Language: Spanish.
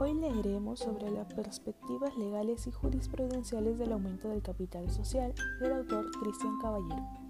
Hoy leeremos sobre las perspectivas legales y jurisprudenciales del aumento del capital social del autor Cristian Caballero.